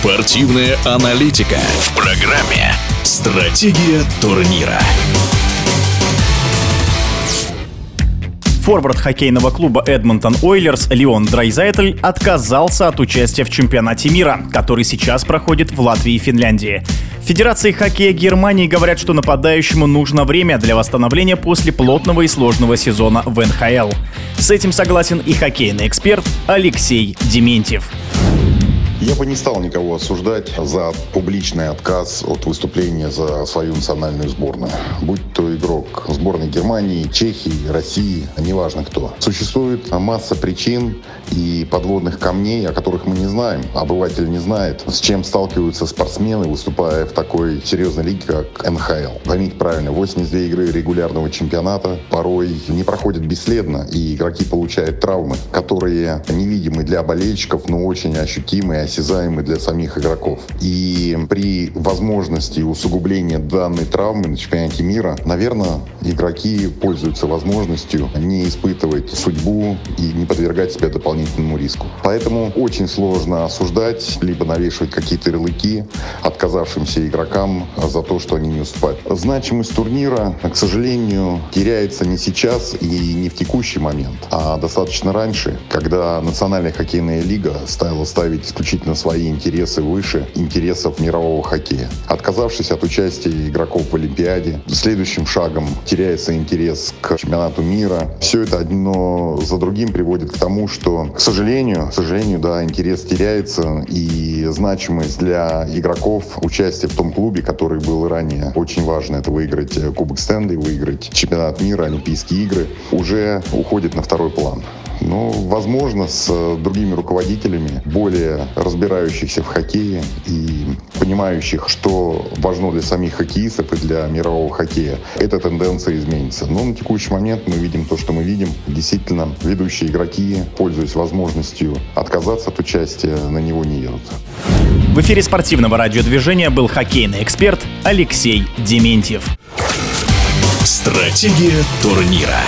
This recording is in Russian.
Спортивная аналитика в программе «Стратегия турнира». Форвард хоккейного клуба Эдмонтон Ойлерс Леон Драйзайтель отказался от участия в чемпионате мира, который сейчас проходит в Латвии и Финляндии. Федерации хоккея Германии говорят, что нападающему нужно время для восстановления после плотного и сложного сезона в НХЛ. С этим согласен и хоккейный эксперт Алексей Дементьев. Я бы не стал никого осуждать за публичный отказ от выступления за свою национальную сборную. Будь то игрок сборной Германии, Чехии, России, неважно кто. Существует масса причин и подводных камней, о которых мы не знаем. Обыватель не знает, с чем сталкиваются спортсмены, выступая в такой серьезной лиге, как НХЛ. Поймите правильно, 82 игры регулярного чемпионата порой не проходят бесследно, и игроки получают травмы, которые невидимы для болельщиков, но очень ощутимые осязаемы для самих игроков. И при возможности усугубления данной травмы на чемпионате мира, наверное, игроки пользуются возможностью не испытывать судьбу и не подвергать себя дополнительному риску. Поэтому очень сложно осуждать, либо навешивать какие-то ярлыки отказавшимся игрокам за то, что они не уступают. Значимость турнира, к сожалению, теряется не сейчас и не в текущий момент, а достаточно раньше, когда Национальная хоккейная лига стала ставить исключительно исключительно свои интересы выше интересов мирового хоккея. Отказавшись от участия игроков в Олимпиаде, следующим шагом теряется интерес к чемпионату мира. Все это одно за другим приводит к тому, что, к сожалению, к сожалению, да, интерес теряется и значимость для игроков участия в том клубе, который был ранее очень важно, это выиграть Кубок Стэнли, выиграть чемпионат мира, Олимпийские игры, уже уходит на второй план. Но, возможно, с э, другими руководителями, более разбирающихся в хоккее и понимающих, что важно для самих хоккеистов и для мирового хоккея, эта тенденция изменится. Но на текущий момент мы видим то, что мы видим. Действительно, ведущие игроки, пользуясь возможностью отказаться от участия, на него не едут. В эфире спортивного радиодвижения был хоккейный эксперт Алексей Дементьев. Стратегия турнира.